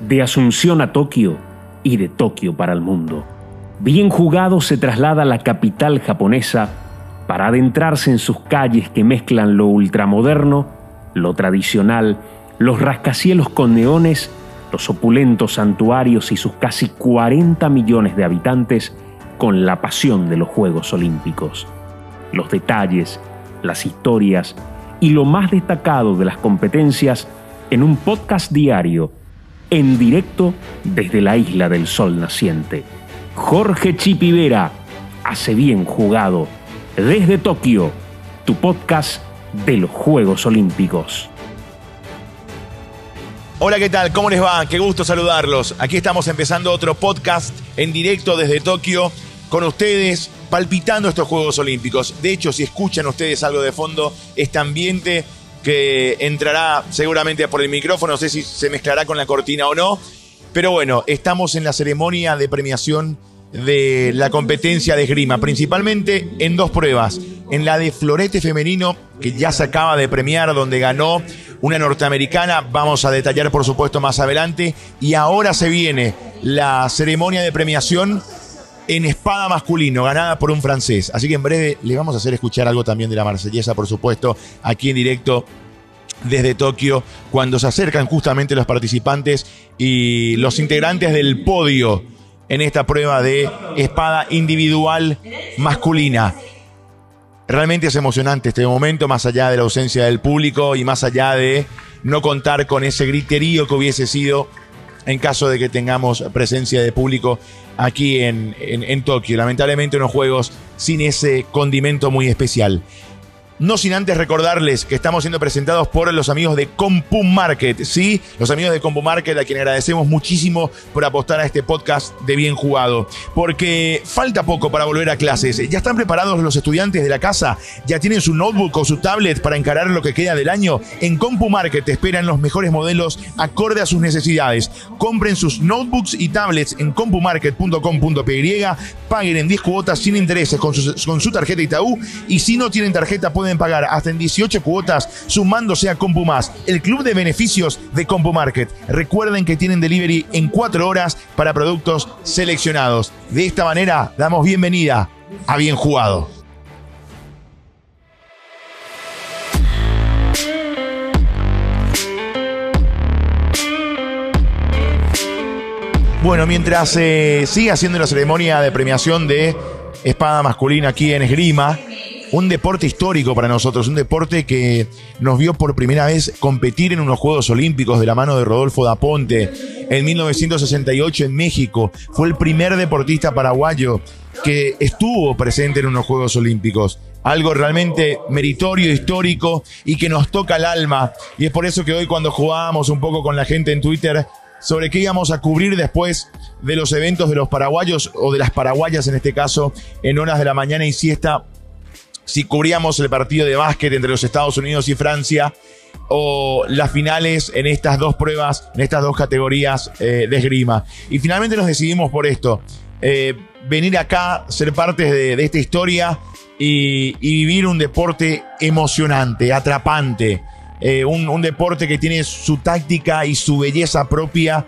de Asunción a Tokio y de Tokio para el mundo. Bien jugado se traslada a la capital japonesa para adentrarse en sus calles que mezclan lo ultramoderno, lo tradicional, los rascacielos con neones, los opulentos santuarios y sus casi 40 millones de habitantes con la pasión de los Juegos Olímpicos. Los detalles, las historias y lo más destacado de las competencias en un podcast diario en directo desde la isla del sol naciente. Jorge Chipivera hace bien jugado desde Tokio, tu podcast de los Juegos Olímpicos. Hola, ¿qué tal? ¿Cómo les va? Qué gusto saludarlos. Aquí estamos empezando otro podcast en directo desde Tokio con ustedes, palpitando estos Juegos Olímpicos. De hecho, si escuchan ustedes algo de fondo, este ambiente que entrará seguramente por el micrófono, no sé si se mezclará con la cortina o no, pero bueno, estamos en la ceremonia de premiación de la competencia de esgrima, principalmente en dos pruebas. En la de florete femenino, que ya se acaba de premiar, donde ganó una norteamericana, vamos a detallar por supuesto más adelante, y ahora se viene la ceremonia de premiación en espada masculino, ganada por un francés. Así que en breve le vamos a hacer escuchar algo también de la marsellesa, por supuesto, aquí en directo desde Tokio, cuando se acercan justamente los participantes y los integrantes del podio en esta prueba de espada individual masculina. Realmente es emocionante este momento, más allá de la ausencia del público y más allá de no contar con ese griterío que hubiese sido en caso de que tengamos presencia de público aquí en, en, Tokio. Lamentablemente unos juegos sin ese condimento muy especial. No sin antes recordarles que estamos siendo presentados por los amigos de Compu Market. Sí, los amigos de Compu Market, a quienes agradecemos muchísimo por apostar a este podcast de bien jugado. Porque falta poco para volver a clases. ¿Ya están preparados los estudiantes de la casa? ¿Ya tienen su notebook o su tablet para encarar lo que queda del año? En Compu Market esperan los mejores modelos acorde a sus necesidades. Compren sus notebooks y tablets en compumarket.com.py. Paguen en 10 cuotas sin intereses con su, con su tarjeta Itaú. Y si no tienen tarjeta, pueden pagar hasta en 18 cuotas sumándose a CompuMás, el club de beneficios de CompuMarket. Recuerden que tienen delivery en 4 horas para productos seleccionados. De esta manera damos bienvenida a Bien Jugado. Bueno, mientras se sigue haciendo la ceremonia de premiación de espada masculina aquí en Esgrima, un deporte histórico para nosotros, un deporte que nos vio por primera vez competir en unos Juegos Olímpicos de la mano de Rodolfo Daponte en 1968 en México. Fue el primer deportista paraguayo que estuvo presente en unos Juegos Olímpicos. Algo realmente meritorio, histórico y que nos toca el alma. Y es por eso que hoy cuando jugábamos un poco con la gente en Twitter sobre qué íbamos a cubrir después de los eventos de los paraguayos o de las paraguayas en este caso en horas de la mañana y siesta si cubríamos el partido de básquet entre los Estados Unidos y Francia o las finales en estas dos pruebas, en estas dos categorías eh, de esgrima. Y finalmente nos decidimos por esto, eh, venir acá, ser parte de, esta historia y, vivir un deporte emocionante, atrapante, eh, un, deporte que tiene su táctica y su belleza propia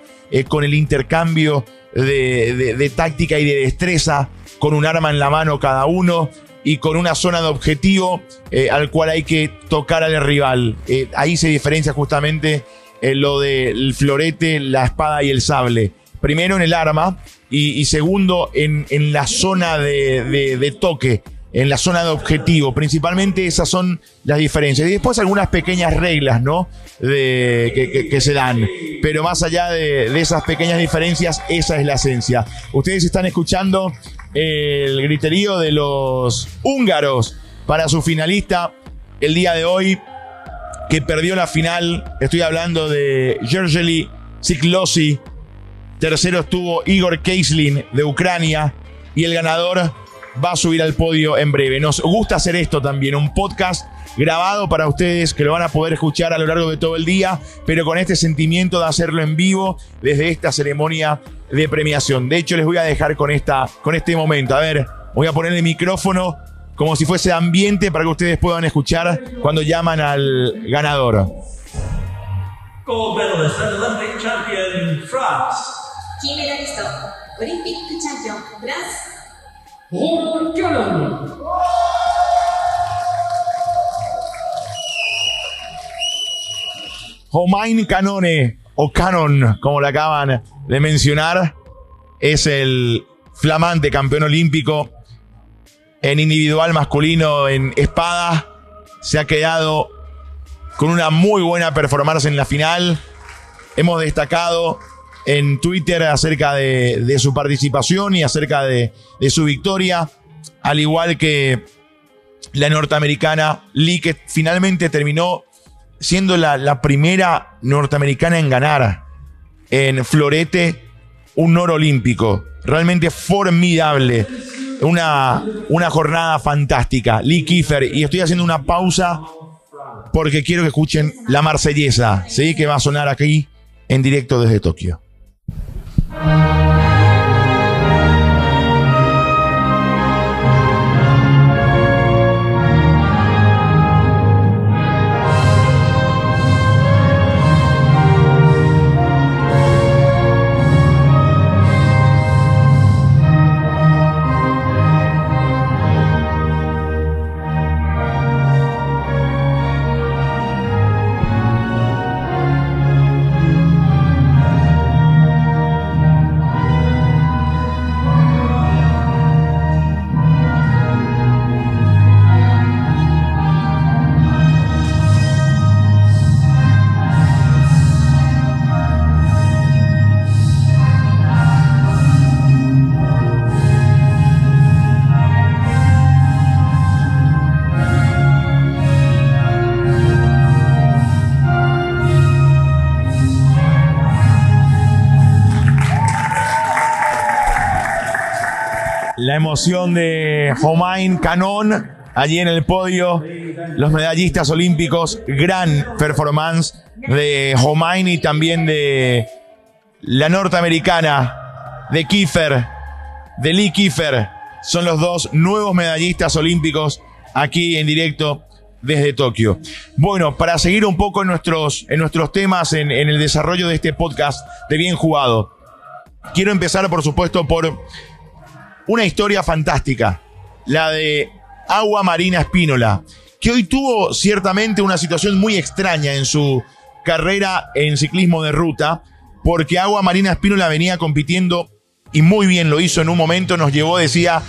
con el intercambio de, de táctica y de destreza, con un arma en la mano cada uno, y con una zona de objetivo eh, al cual hay que tocar al rival. Eh, ahí se diferencia justamente eh, lo del florete, la espada y el sable. Primero en el arma y, segundo en, en, la zona de, toque, en la zona de objetivo. Principalmente esas son las diferencias. Y después algunas pequeñas reglas, ¿no? De, que, se dan. Pero más allá de, de, esas pequeñas diferencias, esa es la esencia. Ustedes están escuchando el griterío de los húngaros para su finalista el día de hoy, que perdió la final. Estoy hablando de Georgely Siklosi. Tercero estuvo Igor Keislin de Ucrania. Y el ganador va a subir al podio en breve. Nos gusta hacer esto también, un podcast grabado para ustedes que lo van a poder escuchar a lo largo de todo el día, pero con este sentimiento de hacerlo en vivo desde esta ceremonia de premiación. De hecho, les voy a dejar con, esta, con este momento. A ver, voy a poner el micrófono como si fuese ambiente para que ustedes puedan escuchar cuando llaman al ganador. Gold medalist Olympic champion France. Key medalist, Olympic champion France. Robert Cullen. Romain Canone, o Canon, como le acaban de mencionar, es el flamante campeón olímpico en individual masculino en espada. Se ha quedado con una muy buena performance en la final. Hemos destacado en Twitter acerca de, su participación y acerca de, su victoria, al igual que la norteamericana Lee, que finalmente terminó siendo la, la primera norteamericana en ganar en florete un oro olímpico. Realmente formidable. Una, una jornada fantástica. Lee Kiefer. Y estoy haciendo una pausa porque quiero que escuchen la marsellesa, ¿sí? Que va a sonar aquí en directo desde Tokio. Thank you. La emoción de Homain Canon allí en el podio. Los medallistas olímpicos. Gran performance de Homain y también de la norteamericana de Kiefer, de Lee Kiefer. Son los dos nuevos medallistas olímpicos aquí en directo desde Tokio. Bueno, para seguir un poco en nuestros, en nuestros temas, en el desarrollo de este podcast de Bien Jugado, quiero empezar, por supuesto, por una historia fantástica, la de Agua Marina Espínola, que hoy tuvo ciertamente una situación muy extraña en su carrera en ciclismo de ruta, porque Agua Marina Espínola venía compitiendo y muy bien lo hizo en un momento, nos llevó, decía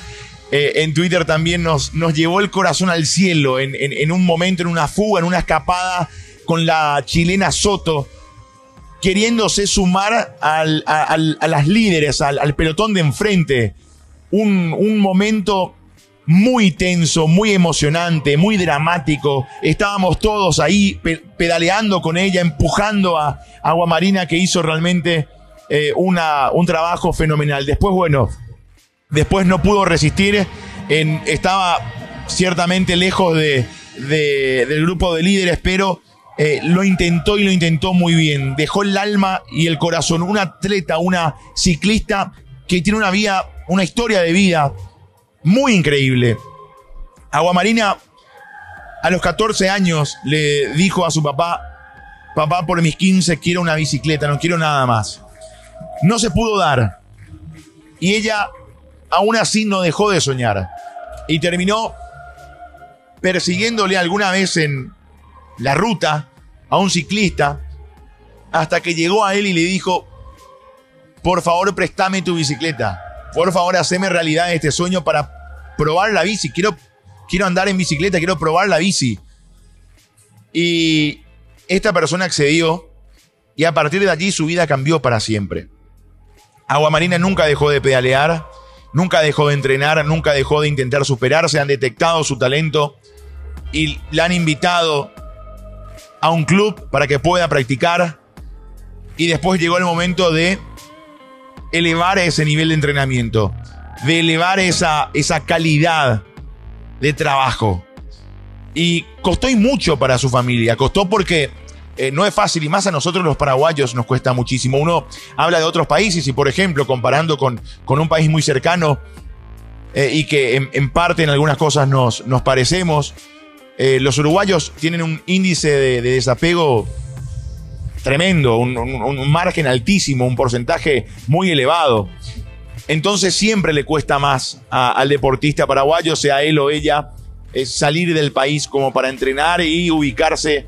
eh, en Twitter también, nos, llevó el corazón al cielo en, un momento, en una fuga, en una escapada con la chilena Soto, queriéndose sumar a, las líderes, al pelotón de enfrente. Un, un momento muy tenso, muy emocionante, muy dramático. Estábamos todos ahí pe- pedaleando con ella, empujando a Agua Marina que hizo realmente eh, una, un trabajo fenomenal. Después, bueno, después no pudo resistir. Estaba ciertamente lejos de, de- del grupo de líderes, pero eh, lo intentó y lo intentó muy bien. Dejó el alma y el corazón. Un atleta, una ciclista que tiene una vida, una historia de vida muy increíble. Aguamarina a los 14 años le dijo a su papá, papá por mis 15 quiero una bicicleta, no quiero nada más. No se pudo dar. Y ella aún así no dejó de soñar. Y terminó persiguiéndole alguna vez en la ruta a un ciclista hasta que llegó a él y le dijo, por favor préstame tu bicicleta. Por favor haceme realidad este sueño para probar la bici. Quiero, quiero andar en bicicleta, quiero probar la bici. Y esta persona accedió y a partir de allí su vida cambió para siempre. Aguamarina nunca dejó de pedalear, nunca dejó de entrenar, nunca dejó de intentar superarse, han detectado su talento y la han invitado a un club para que pueda practicar y después llegó el momento de elevar ese nivel de entrenamiento, de elevar esa, esa calidad de trabajo. Y costó y mucho para su familia, costó porque eh, no es fácil y más a nosotros los paraguayos nos cuesta muchísimo. Uno habla de otros países y por ejemplo comparando con, con un país muy cercano eh, y que en, parte en algunas cosas nos, nos parecemos, eh, los uruguayos tienen un índice de, de desapego tremendo, un, margen altísimo, un porcentaje muy elevado. Entonces siempre le cuesta más al deportista paraguayo, sea él o ella, eh, salir del país como para entrenar y ubicarse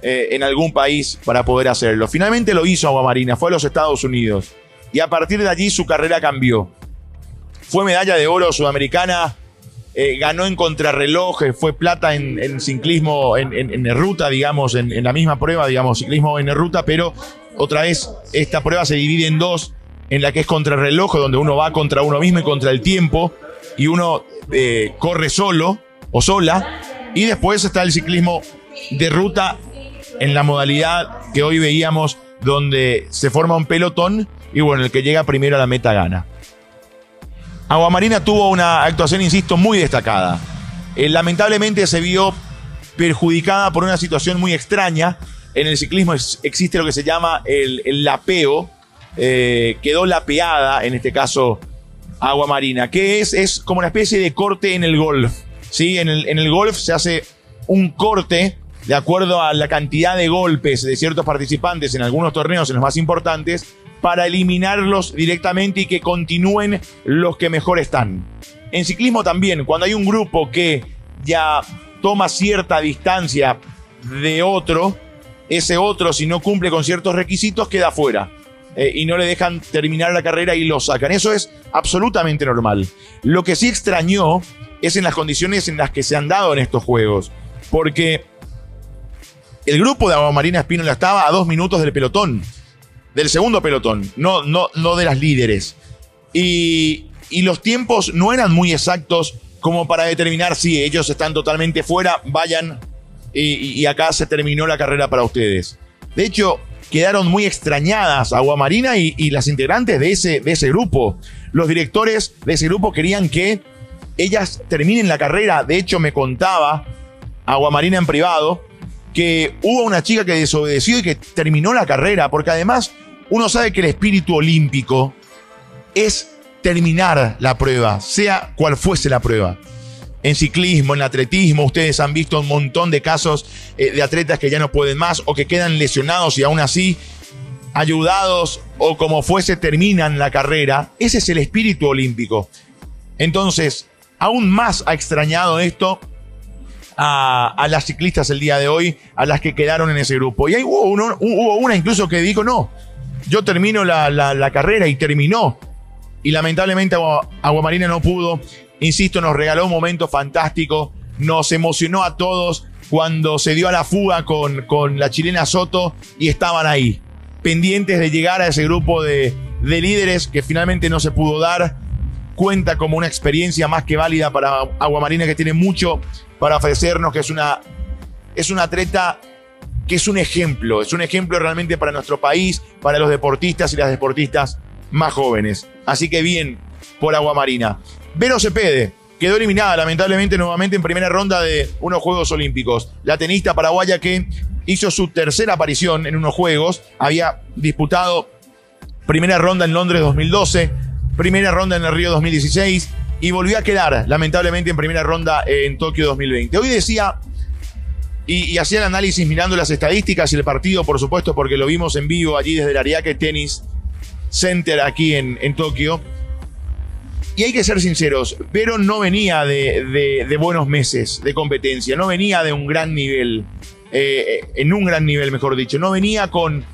eh, en algún país para poder hacerlo. Finalmente lo hizo Aguamarina, fue a los Estados Unidos y a partir de allí su carrera cambió. Fue medalla de oro sudamericana, eh, ganó en contrarreloj, fue plata en, ciclismo, en, ruta, digamos, en, en la misma prueba, digamos, ciclismo en ruta, pero otra vez esta prueba se divide en dos, en la que es contrarreloj, donde uno va contra uno mismo y contra el tiempo, y uno eh, corre solo o sola, y después está el ciclismo de ruta en la modalidad que hoy veíamos, donde se forma un pelotón, y bueno, el que llega primero a la meta gana. Aguamarina tuvo una actuación, insisto, muy destacada. Eh, lamentablemente se vio perjudicada por una situación muy extraña. En el ciclismo existe lo que se llama el, el lapeo. Eh, quedó lapeada, en este caso, Aguamarina, que es, es como una especie de corte en el golf. ¿sí? En, el, en el golf se hace un corte de acuerdo a la cantidad de golpes de ciertos participantes en algunos torneos, en los más importantes, para eliminarlos directamente y que continúen los que mejor están. En ciclismo también, cuando hay un grupo que ya toma cierta distancia de otro, ese otro, si no cumple con ciertos requisitos, queda fuera. Eh, y no le dejan terminar la carrera y lo sacan. Eso es absolutamente normal. Lo que sí extrañó es en las condiciones en las que se han dado en estos juegos. Porque el grupo de Aguamarina Espínola estaba a dos minutos del pelotón. Del segundo pelotón, no, no, no de las líderes. Y, y los tiempos no eran muy exactos como para determinar si ellos están totalmente fuera, vayan y, acá se terminó la carrera para ustedes. De hecho, quedaron muy extrañadas Aguamarina y, y las integrantes de ese, de ese grupo. Los directores de ese grupo querían que ellas terminen la carrera. De hecho, me contaba Aguamarina en privado que hubo una chica que desobedeció y que terminó la carrera, porque además uno sabe que el espíritu olímpico es terminar la prueba, sea cual fuese la prueba. En ciclismo, en atletismo, ustedes han visto un montón de casos eh, de atletas que ya no pueden más o que quedan lesionados y aún así, ayudados o como fuese, terminan la carrera. Ese es el espíritu olímpico. Entonces, aún más ha extrañado esto a, las ciclistas el día de hoy, a las que quedaron en ese grupo. Y ahí uno- hubo una incluso que dijo, no, yo termino la, carrera y terminó. Y lamentablemente Agua- Aguamarina no pudo. Insisto, nos regaló un momento fantástico. Nos emocionó a todos cuando se dio a la fuga con, con la chilena Soto y estaban ahí, pendientes de llegar a ese grupo de, de líderes que finalmente no se pudo dar. Cuenta como una experiencia más que válida para Aguamarina que tiene mucho para ofrecernos, que es una, es una atleta que es un ejemplo, es un ejemplo realmente para nuestro país, para los deportistas y las deportistas más jóvenes. Así que bien por Aguamarina. Vero Cepede quedó eliminada lamentablemente nuevamente en primera ronda de unos Juegos Olímpicos. La tenista paraguaya que hizo su tercera aparición en unos Juegos, había disputado primera ronda en Londres 2012, primera ronda en el Río 2016 y volvió a quedar lamentablemente en primera ronda en Tokio 2020. Hoy decía y, hacía el análisis mirando las estadísticas y el partido, por supuesto, porque lo vimos en vivo allí desde el Ariake Tennis Center aquí en, Tokio. Y hay que ser sinceros, Vero no venía de, de- de buenos meses de competencia, no venía de un gran nivel, eh, en un gran nivel, mejor dicho, no venía con,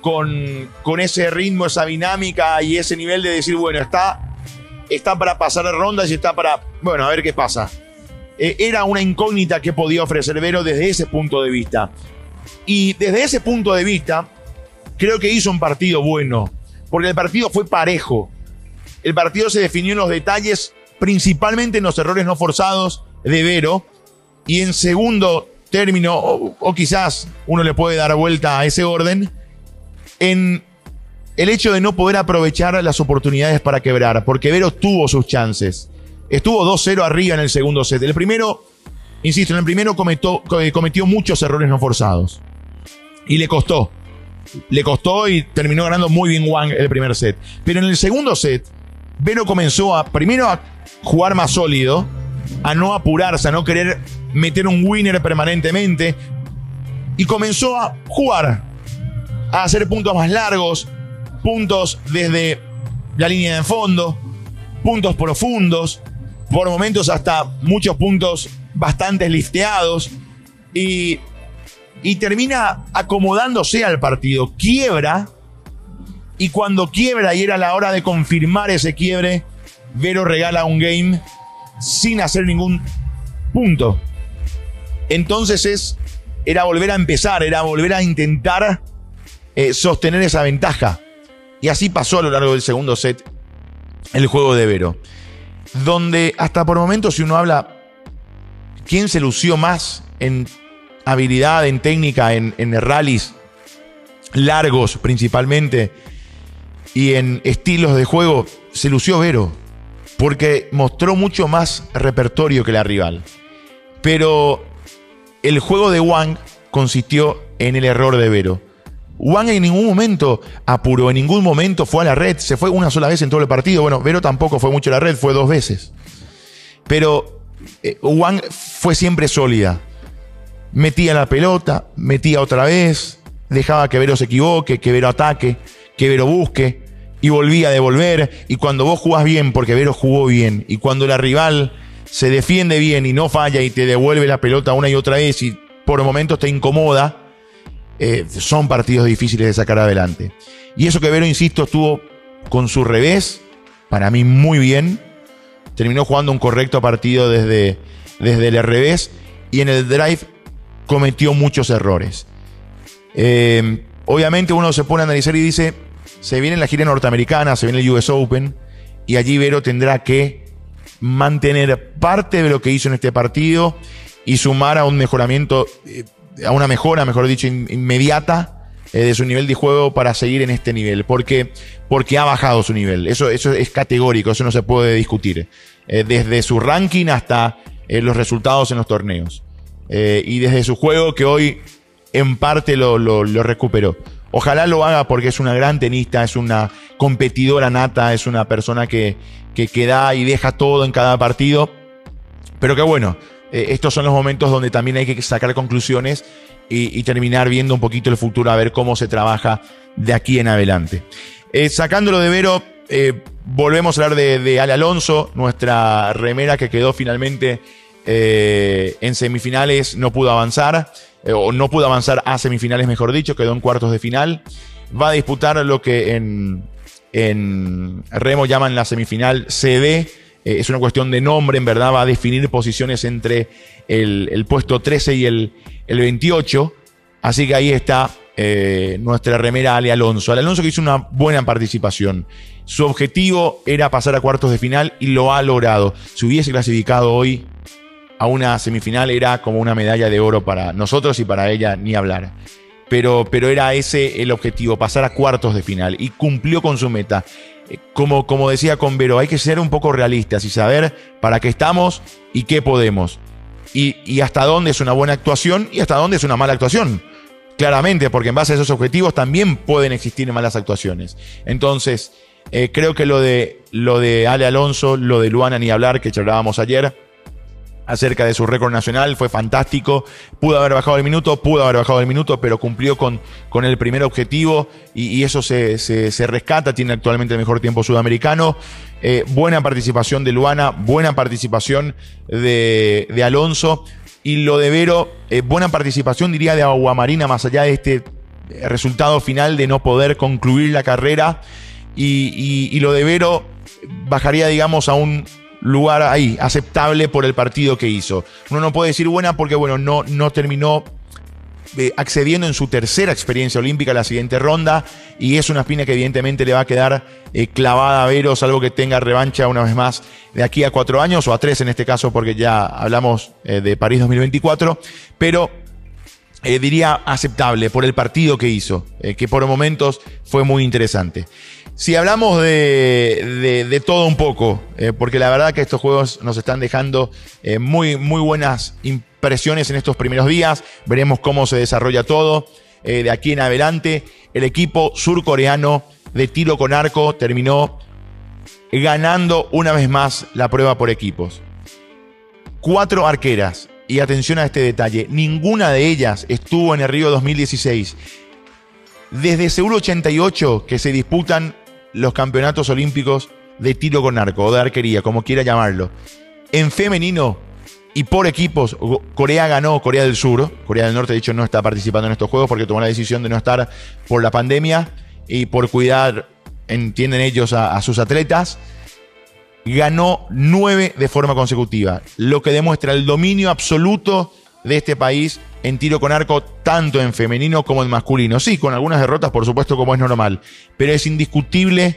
con, con ese ritmo, esa dinámica y ese nivel de decir, bueno, está, está para pasar rondas y está para, bueno, a ver qué pasa. Eh, era una incógnita que podía ofrecer Vero desde ese punto de vista. Y desde ese punto de vista, creo que hizo un partido bueno, porque el partido fue parejo. El partido se definió en los detalles, principalmente en los errores no forzados de Vero. Y en segundo término, o, o quizás uno le puede dar vuelta a ese orden, en el hecho de no poder aprovechar las oportunidades para quebrar, porque Vero tuvo sus chances. Estuvo 2-0 arriba en el segundo set. El primero, insisto, en el primero cometió, cometió muchos errores no forzados. Y le costó. Le costó y terminó ganando muy bien Wang el primer set. Pero en el segundo set, Vero comenzó a, primero a jugar más sólido, a no apurarse, a no querer meter un winner permanentemente. Y comenzó a jugar. a hacer puntos más largos, puntos desde la línea de fondo, puntos profundos, por momentos hasta muchos puntos bastante lifteados y, termina acomodándose al partido, quiebra y cuando quiebra y era la hora de confirmar ese quiebre, Vero regala un game sin hacer ningún punto. Entonces es, era volver a empezar, era volver a intentar eh, sostener esa ventaja. Y así pasó a lo largo del segundo set el juego de Vero. Donde hasta por momentos si uno habla quién se lució más en habilidad, en técnica, en, en rallies largos principalmente y en estilos de juego, se lució Vero. Porque mostró mucho más repertorio que la rival. Pero el juego de Wang consistió en el error de Vero. Wang en ningún momento apuró, en ningún momento fue a la red, se fue una sola vez en todo el partido. Bueno, Vero tampoco fue mucho a la red, fue dos veces. Pero eh, Wang fue siempre sólida. Metía la pelota, metía otra vez, dejaba que Vero se equivoque, que Vero ataque, que Vero busque y volvía a devolver. Y cuando vos jugás bien, porque Vero jugó bien, y cuando la rival se defiende bien y no falla y te devuelve la pelota una y otra vez y por momentos te incomoda, eh, son partidos difíciles de sacar adelante. Y eso que Vero, insisto, estuvo con su revés, para mí muy bien. Terminó jugando un correcto partido desde, desde el revés y en el drive cometió muchos errores. Eh, obviamente uno se pone a analizar y dice, se viene la gira norteamericana, se viene el US Open y allí Vero tendrá que mantener parte de lo que hizo en este partido y sumar a un mejoramiento eh, a una mejora, mejor dicho, inmediata eh, de su nivel de juego para seguir en este nivel. Porque, porque ha bajado su nivel. Eso, eso es categórico, eso no se puede discutir. Eh, desde su ranking hasta eh, los resultados en los torneos. y desde su juego que hoy en parte lo, lo, recuperó. Ojalá lo haga porque es una gran tenista, es una competidora nata, es una persona que, que, que da y deja todo en cada partido. Pero que bueno, eh, estos son los momentos donde también hay que sacar conclusiones y, terminar viendo un poquito el futuro, a ver cómo se trabaja de aquí en adelante. Eh, sacándolo de Vero, eh, volvemos a hablar de, Ale Alonso, nuestra remera que quedó finalmente en semifinales, no pudo avanzar, o no pudo avanzar a semifinales, mejor dicho, quedó en cuartos de final. Va a disputar lo que en, en Remo llaman la semifinal CD eh, es una cuestión de nombre, en verdad va a definir posiciones entre el, puesto 13 y el, 28. Así que ahí está eh, nuestra remera Ale Alonso. Ale Alonso que hizo una buena participación. Su objetivo era pasar a cuartos de final y lo ha logrado. Si hubiese clasificado hoy a una semifinal era como una medalla de oro para nosotros y para ella ni hablar. Pero, pero era ese el objetivo, pasar a cuartos de final y cumplió con su meta. Eh, como, como decía Convero, hay que ser un poco realistas y saber para qué estamos y qué podemos. Y, hasta dónde es una buena actuación y hasta dónde es una mala actuación. Claramente, porque en base a esos objetivos también pueden existir malas actuaciones. Entonces, eh, creo que lo de, lo de Ale Alonso, lo de Luana ni hablar, que charlábamos ayer, acerca de su récord nacional, fue fantástico. Pudo haber bajado el minuto, pudo haber bajado el minuto, pero cumplió con, con el primer objetivo y, eso se, se, rescata. Tiene actualmente el mejor tiempo sudamericano. Eh, buena participación de Luana, buena participación de, de Alonso. Y lo de Vero, eh, buena participación, diría, de Aguamarina, más allá de este resultado final de no poder concluir la carrera. Y, y lo de Vero bajaría, digamos, a un lugar ahí, aceptable por el partido que hizo. Uno no puede decir buena porque, bueno, no, no terminó eh, accediendo en su tercera experiencia olímpica a la siguiente ronda y es una espina que evidentemente le va a quedar eh, clavada a Vero, salvo que tenga revancha una vez más de aquí a cuatro años o a tres en este caso porque ya hablamos eh, de París 2024, pero diría aceptable por el partido que hizo, que por momentos fue muy interesante. Si hablamos de, todo un poco, eh, porque la verdad que estos juegos nos están dejando eh, muy, muy buenas impresiones en estos primeros días, veremos cómo se desarrolla todo. Eh, de aquí en adelante, el equipo surcoreano de tiro con arco terminó ganando una vez más la prueba por equipos. Cuatro arqueras, y atención a este detalle, ninguna de ellas estuvo en el Río 2016 desde Seúl 88 que se disputan los campeonatos olímpicos de tiro con arco o de arquería, como quiera llamarlo. En femenino y por equipos, Corea ganó Corea del Sur. Corea del Norte, de hecho, no está participando en estos juegos porque tomó la decisión de no estar por la pandemia y por cuidar, entienden ellos, a, a sus atletas. Ganó nueve de forma consecutiva, lo que demuestra el dominio absoluto de este país en tiro con arco, tanto en femenino como en masculino. Sí, con algunas derrotas, por supuesto, como es normal, pero es indiscutible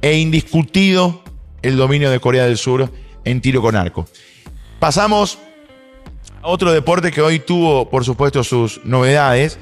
e indiscutido el dominio de Corea del Sur en tiro con arco. Pasamos a otro deporte que hoy tuvo, por supuesto, sus novedades.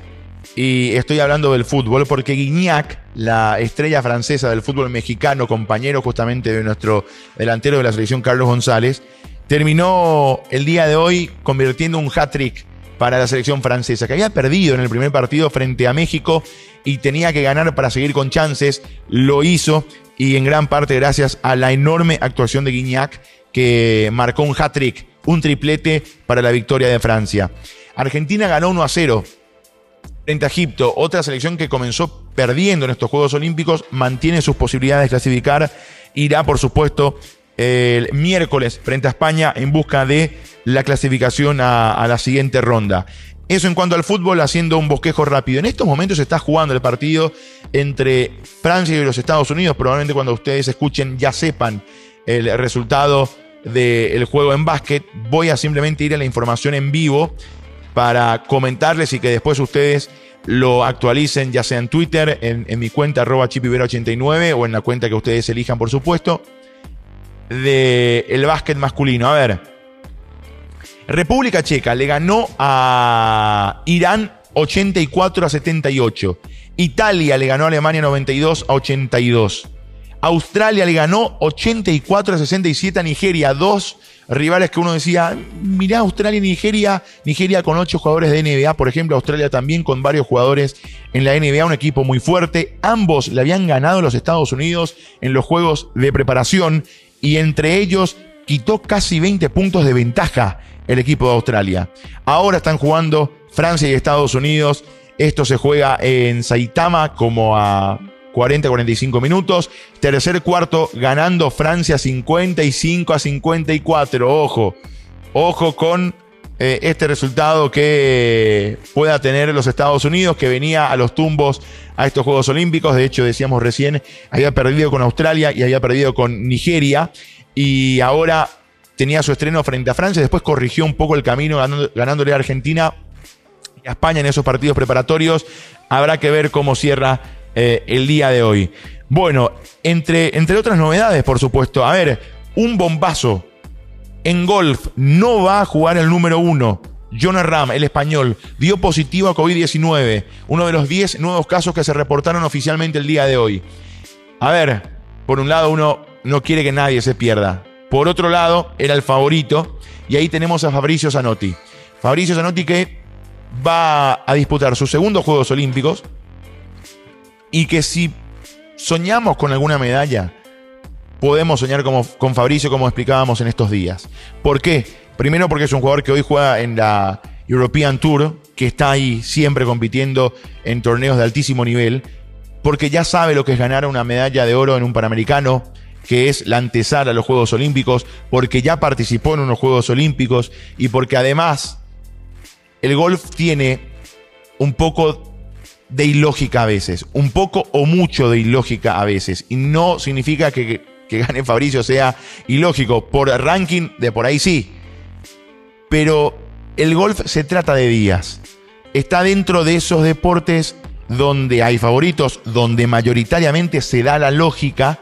Y estoy hablando del fútbol porque Guignac, la estrella francesa del fútbol mexicano, compañero justamente de nuestro delantero de la selección Carlos González, terminó el día de hoy convirtiendo un hat-trick para la selección francesa, que había perdido en el primer partido frente a México y tenía que ganar para seguir con chances. Lo hizo y en gran parte gracias a la enorme actuación de Guignac, que marcó un hat-trick, un triplete para la victoria de Francia. Argentina ganó 1 a 0 frente a Egipto, otra selección que comenzó perdiendo en estos Juegos Olímpicos, mantiene sus posibilidades de clasificar, irá por supuesto el miércoles frente a España en busca de la clasificación a, la siguiente ronda. Eso en cuanto al fútbol, haciendo un bosquejo rápido. En estos momentos se está jugando el partido entre Francia y los Estados Unidos. Probablemente cuando ustedes escuchen ya sepan el resultado del juego en básquet. Voy a simplemente ir a la información en vivo para comentarles y que después ustedes lo actualicen ya sea en Twitter, en, en mi cuenta arroba chipibera89 o en la cuenta que ustedes elijan por supuesto del el básquet masculino. A ver, República Checa le ganó a Irán 84 a 78. Italia le ganó a Alemania 92 a 82. Australia le ganó 84 a 67 a Nigeria. Dos rivales que uno decía, mirá Australia y Nigeria. Nigeria con ocho jugadores de NBA, por ejemplo, Australia también con varios jugadores en la NBA, un equipo muy fuerte. Ambos le habían ganado a los Estados Unidos en los juegos de preparación y entre ellos quitó casi 20 puntos de ventaja el equipo de Australia. Ahora están jugando Francia y Estados Unidos. Esto se juega en Saitama como a 40-45 minutos. Tercer cuarto ganando Francia 55 a 54. Ojo, ojo con eh, este resultado que pueda tener los Estados Unidos, que venía a los tumbos a estos Juegos Olímpicos. De hecho, decíamos recién, había perdido con Australia y había perdido con Nigeria. Y ahora tenía su estreno frente a Francia. Después corrigió un poco el camino ganándole a Argentina y a España en esos partidos preparatorios. Habrá que ver cómo cierra eh, el día de hoy. Bueno, entre, entre otras novedades, por supuesto. A ver, un bombazo en golf. No va a jugar el número uno. Jonah Ram, el español, dio positivo a COVID-19, uno de los 10 nuevos casos que se reportaron oficialmente el día de hoy. A ver, por un lado uno no quiere que nadie se pierda. Por otro lado, era el favorito y ahí tenemos a Fabricio Zanotti. Fabricio Zanotti que va a disputar sus segundos Juegos Olímpicos y que si soñamos con alguna medalla, podemos soñar como, con Fabricio como explicábamos en estos días. ¿Por qué? Primero porque es un jugador que hoy juega en la European Tour, que está ahí siempre compitiendo en torneos de altísimo nivel, porque ya sabe lo que es ganar una medalla de oro en un Panamericano, que es la antesala a los Juegos Olímpicos, porque ya participó en unos Juegos Olímpicos y porque además el golf tiene un poco de ilógica a veces, un poco o mucho de ilógica a veces, y no significa que, que gane Fabricio sea ilógico, por ranking de por ahí sí, pero el golf se trata de días, está dentro de esos deportes donde hay favoritos, donde mayoritariamente se da la lógica,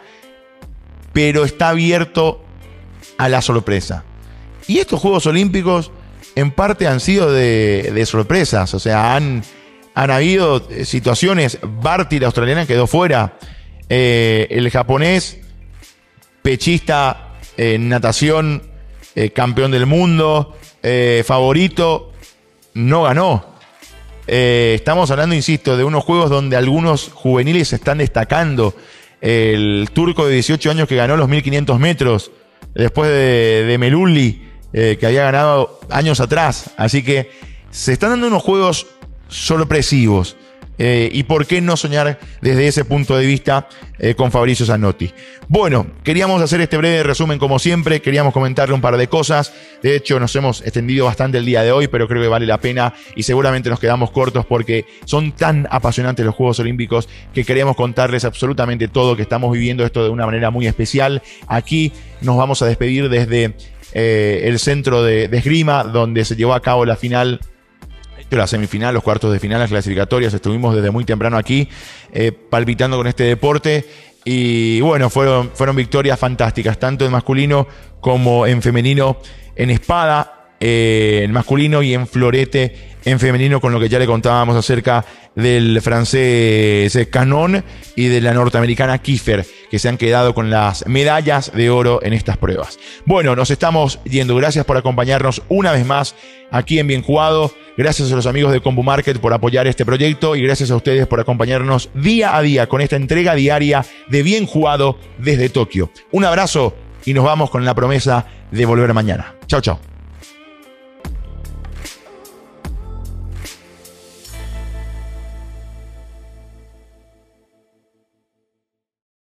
pero está abierto a la sorpresa. Y estos Juegos Olímpicos en parte han sido de, sorpresas, o sea, han, han habido situaciones, Barty, la australiana, quedó fuera, eh, el japonés, pechista en natación, eh, campeón del mundo, eh, favorito, no ganó. Eh, estamos hablando, insisto, de unos juegos donde algunos juveniles están destacando. El turco de 18 años que ganó los 1500 metros, después de, de Melulli, eh, que había ganado años atrás. Así que se están dando unos juegos sorpresivos. Eh, y por qué no soñar desde ese punto de vista eh, con Fabricio Zanotti. Bueno, queríamos hacer este breve resumen como siempre, queríamos comentarle un par de cosas. De hecho, nos hemos extendido bastante el día de hoy, pero creo que vale la pena y seguramente nos quedamos cortos porque son tan apasionantes los Juegos Olímpicos que queremos contarles absolutamente todo, que estamos viviendo esto de una manera muy especial. Aquí nos vamos a despedir desde eh, el centro de, de esgrima, donde se llevó a cabo la final la semifinal, los cuartos de final, las clasificatorias. Estuvimos desde muy temprano aquí eh, palpitando con este deporte. Y bueno, fueron, fueron victorias fantásticas, tanto en masculino como en femenino, en espada, eh, en masculino y en florete en femenino, con lo que ya le contábamos acerca del francés Canon y de la norteamericana Kiefer, que se han quedado con las medallas de oro en estas pruebas. Bueno, nos estamos yendo. Gracias por acompañarnos una vez más aquí en Bien Jugado. Gracias a los amigos de Combo Market por apoyar este proyecto y gracias a ustedes por acompañarnos día a día con esta entrega diaria de Bien Jugado desde Tokio. Un abrazo y nos vamos con la promesa de volver mañana. Chao, chao.